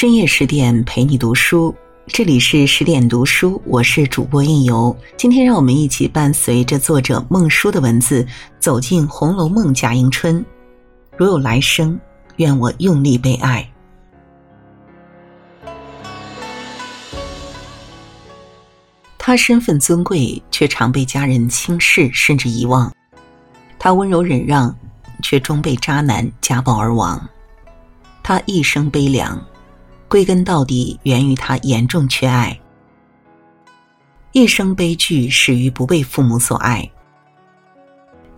深夜十点陪你读书，这里是十点读书，我是主播应由。今天让我们一起伴随着作者孟书的文字，走进《红楼梦》贾迎春。如有来生，愿我用力被爱。他身份尊贵，却常被家人轻视甚至遗忘；他温柔忍让，却终被渣男家暴而亡。他一生悲凉。归根到底，源于他严重缺爱。一生悲剧始于不被父母所爱。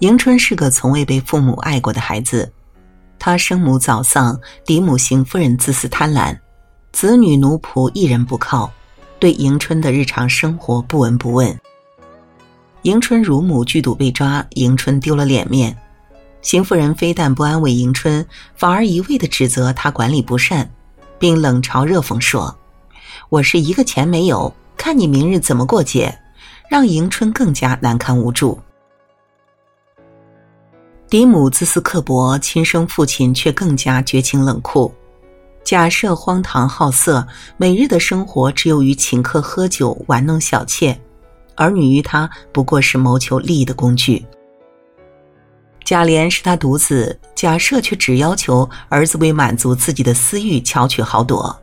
迎春是个从未被父母爱过的孩子，她生母早丧，嫡母邢夫人自私贪婪，子女奴仆一人不靠，对迎春的日常生活不闻不问。迎春乳母剧赌被抓，迎春丢了脸面，邢夫人非但不安慰迎春，反而一味的指责她管理不善。并冷嘲热讽说：“我是一个钱没有，看你明日怎么过节。”让迎春更加难堪无助。嫡母自私刻薄，亲生父亲却更加绝情冷酷。假设荒唐好色，每日的生活只有于请客喝酒、玩弄小妾，儿女于他不过是谋求利益的工具。贾琏是他独子，贾赦却只要求儿子为满足自己的私欲巧取豪夺，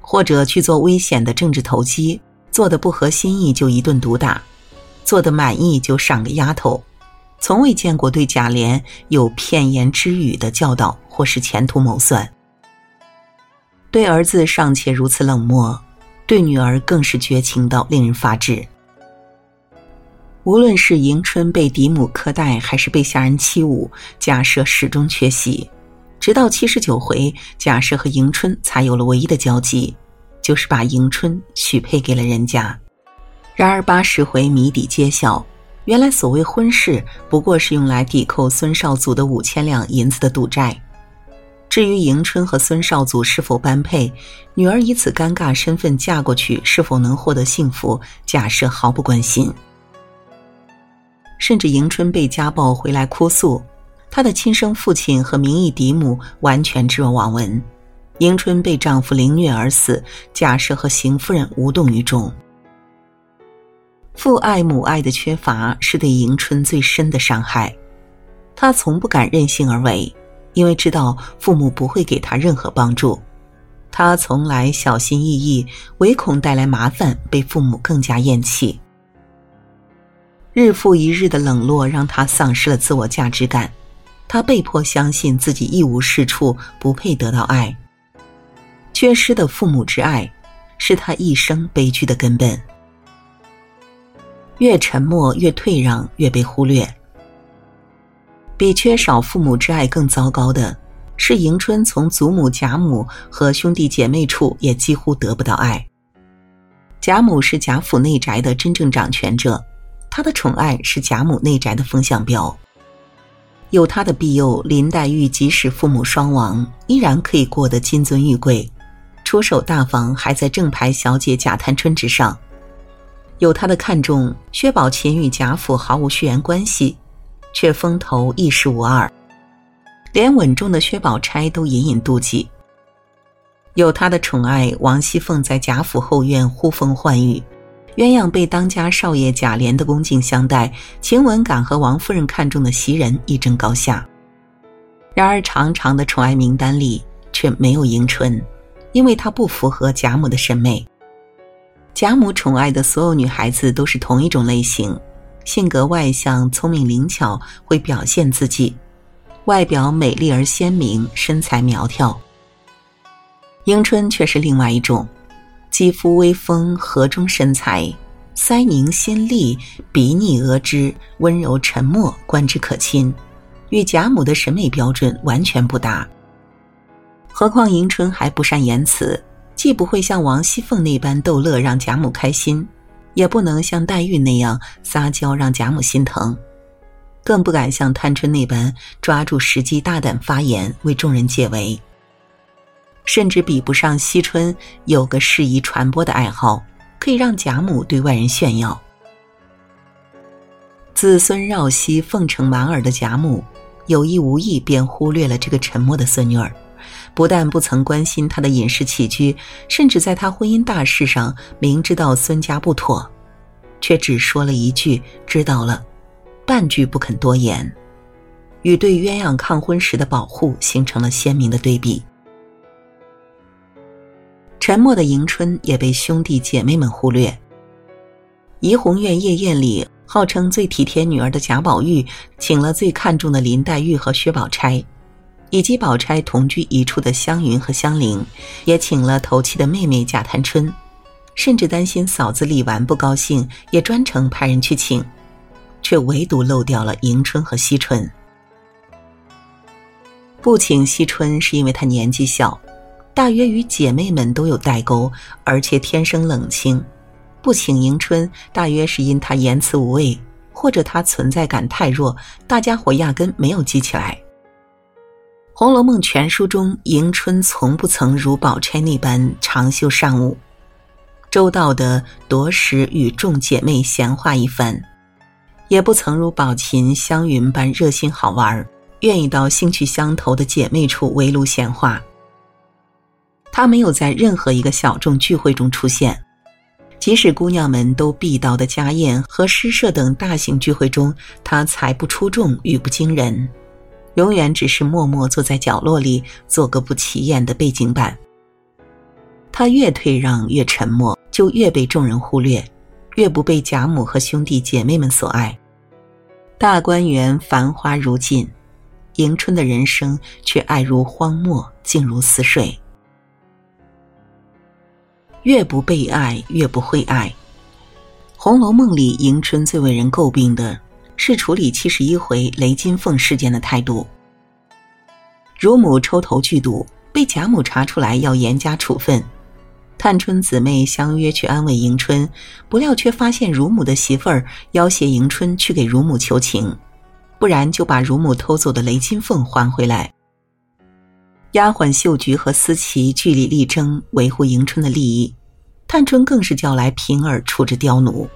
或者去做危险的政治投机，做的不合心意就一顿毒打，做的满意就赏个丫头，从未见过对贾琏有片言之语的教导或是前途谋算。对儿子尚且如此冷漠，对女儿更是绝情到令人发指。无论是迎春被嫡母苛待，还是被下人欺侮，贾赦始终缺席。直到七十九回，贾赦和迎春才有了唯一的交集，就是把迎春许配给了人家。然而八十回谜底揭晓，原来所谓婚事不过是用来抵扣孙绍祖的五千两银子的赌债。至于迎春和孙绍祖是否般配，女儿以此尴尬身份嫁过去是否能获得幸福，贾赦毫不关心。甚至迎春被家暴回来哭诉，她的亲生父亲和名义嫡母完全置若罔闻。迎春被丈夫凌虐而死，贾赦和邢夫人无动于衷。父爱母爱的缺乏是对迎春最深的伤害，她从不敢任性而为，因为知道父母不会给她任何帮助。她从来小心翼翼，唯恐带来麻烦，被父母更加厌弃。日复一日的冷落让他丧失了自我价值感，他被迫相信自己一无是处，不配得到爱。缺失的父母之爱，是他一生悲剧的根本。越沉默，越退让，越被忽略。比缺少父母之爱更糟糕的是，迎春从祖母、贾母和兄弟姐妹处也几乎得不到爱。贾母是贾府内宅的真正掌权者。他的宠爱是贾母内宅的风向标，有他的庇佑，林黛玉即使父母双亡，依然可以过得金尊玉贵，出手大方，还在正牌小姐贾探春之上。有他的看重，薛宝琴与贾府毫无血缘关系，却风头一时无二，连稳重的薛宝钗都隐隐妒忌。有他的宠爱，王熙凤在贾府后院呼风唤雨。鸳鸯被当家少爷贾琏的恭敬相待，晴雯敢和王夫人看中的袭人一争高下。然而，长长的宠爱名单里却没有迎春，因为她不符合贾母的审美。贾母宠爱的所有女孩子都是同一种类型，性格外向、聪明灵巧，会表现自己，外表美丽而鲜明，身材苗条。迎春却是另外一种。肌肤微丰，河中身材，腮凝心丽，鼻腻额脂，温柔沉默，观之可亲，与贾母的审美标准完全不搭。何况迎春还不善言辞，既不会像王熙凤那般逗乐让贾母开心，也不能像黛玉那样撒娇让贾母心疼，更不敢像探春那般抓住时机大胆发言，为众人解围。甚至比不上惜春有个适宜传播的爱好，可以让贾母对外人炫耀。子孙绕膝、奉承满耳的贾母，有意无意便忽略了这个沉默的孙女儿，不但不曾关心他的饮食起居，甚至在他婚姻大事上明知道孙家不妥，却只说了一句“知道了”，半句不肯多言，与对鸳鸯抗婚时的保护形成了鲜明的对比。沉默的迎春也被兄弟姐妹们忽略。怡红院夜宴里，号称最体贴女儿的贾宝玉，请了最看重的林黛玉和薛宝钗，以及宝钗同居一处的湘云和香菱，也请了头七的妹妹贾探春，甚至担心嫂子李纨不高兴，也专程派人去请，却唯独漏掉了迎春和惜春。不请惜春是因为她年纪小，大约与姐妹们都有代沟，而且天生冷清。不请迎春，大约是因她言辞无味，或者她存在感太弱，大家伙压根没有记起来。《红楼梦》全书中，迎春从不曾如宝钗那般长袖善舞，周到的夺时与众姐妹闲话一番，也不曾如宝琴、湘云般热心好玩，愿意到兴趣相投的姐妹处围炉闲话。他没有在任何一个小众聚会中出现。即使姑娘们都必到的家宴和诗社等大型聚会中，他才不出众，语不惊人，永远只是默默坐在角落里，做个不起眼的背景板。他越退让，越沉默，就越被众人忽略，越不被贾母和兄弟姐妹们所爱。大观园繁花如锦，迎春的人生却爱如荒漠，静如死水。越不被爱，越不会爱。《红楼梦》里，迎春最为人诟病的是处理七十一回雷金凤事件的态度。乳母抽头剧毒，被贾母查出来要严加处分。探春姊妹相约去安慰迎春，不料却发现乳母的媳妇儿要挟迎春去给乳母求情，不然就把乳母偷走的雷金凤还回来。丫鬟秀菊和思琪据理力争，维护迎春的利益。探春更是叫来平儿处置刁奴，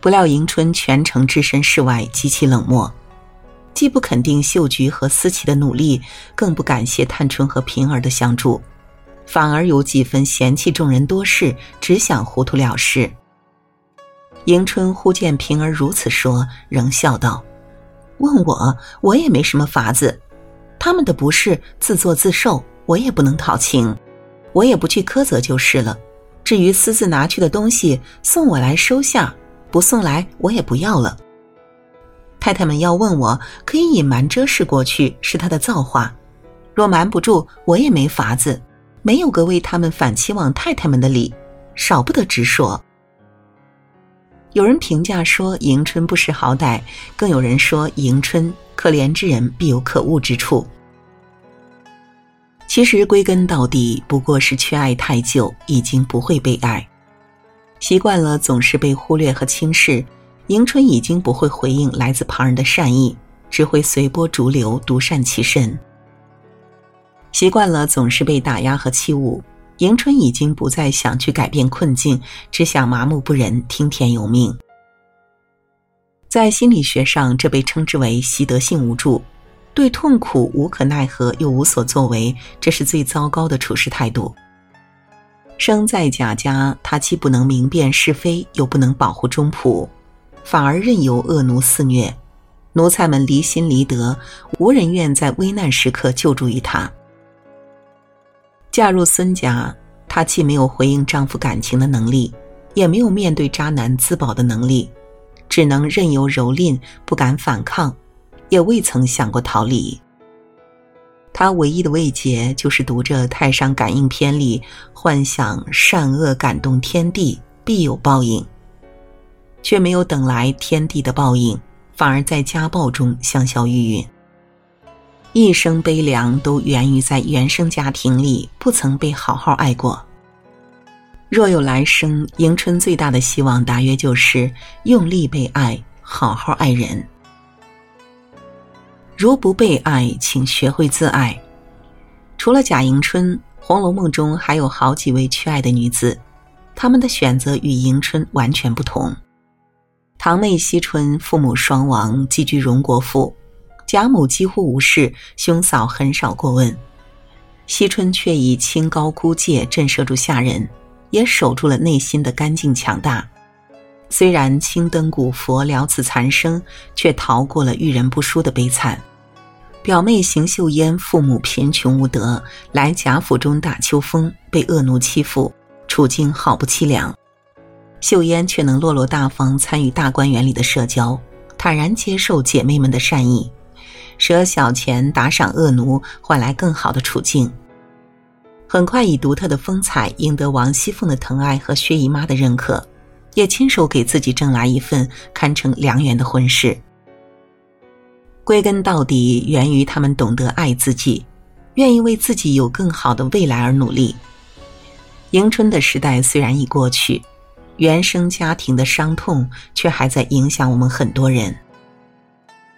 不料迎春全程置身事外，极其冷漠，既不肯定秀菊和思琪的努力，更不感谢探春和平儿的相助，反而有几分嫌弃众人多事，只想糊涂了事。迎春忽见平儿如此说，仍笑道：“问我，我也没什么法子。他们的不是自作自受，我也不能讨情，我也不去苛责就是了。”至于私自拿去的东西，送我来收下，不送来我也不要了。太太们要问我，可以隐瞒遮饰过去，是他的造化；若瞒不住，我也没法子，没有个为他们反期望太太们的理，少不得直说。有人评价说迎春不识好歹，更有人说迎春可怜之人必有可恶之处。其实归根到底，不过是缺爱太久，已经不会被爱，习惯了总是被忽略和轻视。迎春已经不会回应来自旁人的善意，只会随波逐流，独善其身。习惯了总是被打压和欺侮，迎春已经不再想去改变困境，只想麻木不仁，听天由命。在心理学上，这被称之为习得性无助。对痛苦无可奈何又无所作为，这是最糟糕的处事态度。生在贾家，他既不能明辨是非，又不能保护中仆，反而任由恶奴肆虐，奴才们离心离德，无人愿在危难时刻救助于他。嫁入孙家，她既没有回应丈夫感情的能力，也没有面对渣男自保的能力，只能任由蹂躏，不敢反抗。也未曾想过逃离。他唯一的慰藉就是读着《太上感应篇》里，幻想善恶感动天地，必有报应，却没有等来天地的报应，反而在家暴中香消玉殒。一生悲凉都源于在原生家庭里不曾被好好爱过。若有来生，迎春最大的希望大约就是用力被爱，好好爱人。如不被爱，请学会自爱。除了贾迎春，《红楼梦》中还有好几位缺爱的女子，她们的选择与迎春完全不同。堂妹惜春父母双亡，寄居荣国府，贾母几乎无事，兄嫂很少过问。惜春却以清高孤戒震慑住下人，也守住了内心的干净强大。虽然青灯古佛了此残生，却逃过了遇人不淑的悲惨。表妹邢岫烟父母贫穷无德，来贾府中打秋风，被恶奴欺负，处境好不凄凉。秀烟却能落落大方参与大观园里的社交，坦然接受姐妹们的善意，舍小钱打赏恶奴，换来更好的处境。很快以独特的风采赢得王熙凤的疼爱和薛姨妈的认可，也亲手给自己挣来一份堪称良缘的婚事。归根到底，源于他们懂得爱自己，愿意为自己有更好的未来而努力。迎春的时代虽然已过去。原生家庭的伤痛却还在影响我们很多人。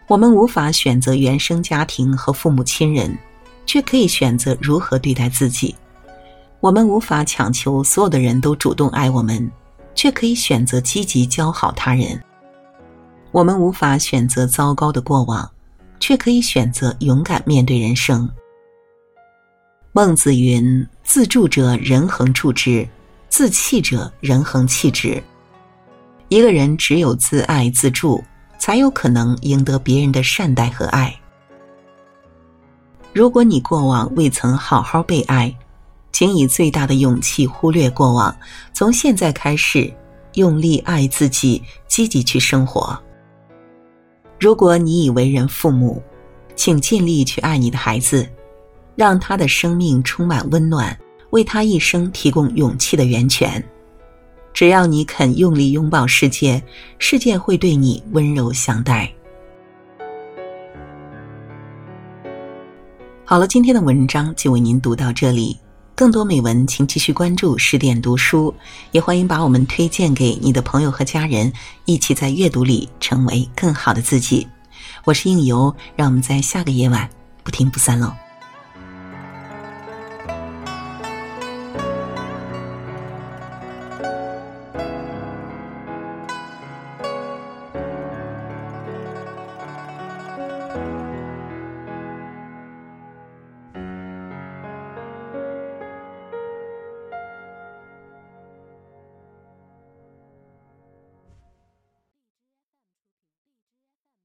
我们无法选择原生家庭和父母亲人，却可以选择如何对待自己。我们无法强求所有的人都主动爱我们，却可以选择积极教好他人。我们无法选择糟糕的过往，却可以选择勇敢面对人生。孟子云：“自助者，人恒助之。”自弃者，人恒弃之。一个人只有自爱自助，才有可能赢得别人的善待和爱。如果你过往未曾好好被爱，请以最大的勇气忽略过往，从现在开始用力爱自己，积极去生活。如果你已为人父母，请尽力去爱你的孩子，让他的生命充满温暖。为他一生提供勇气的源泉。只要你肯用力拥抱世界，世界会对你温柔相待。好了，今天的文章就为您读到这里。更多美文，请继续关注十点读书，也欢迎把我们推荐给你的朋友和家人，一起在阅读里成为更好的自己。我是应由，让我们在下个夜晚不听不散喽。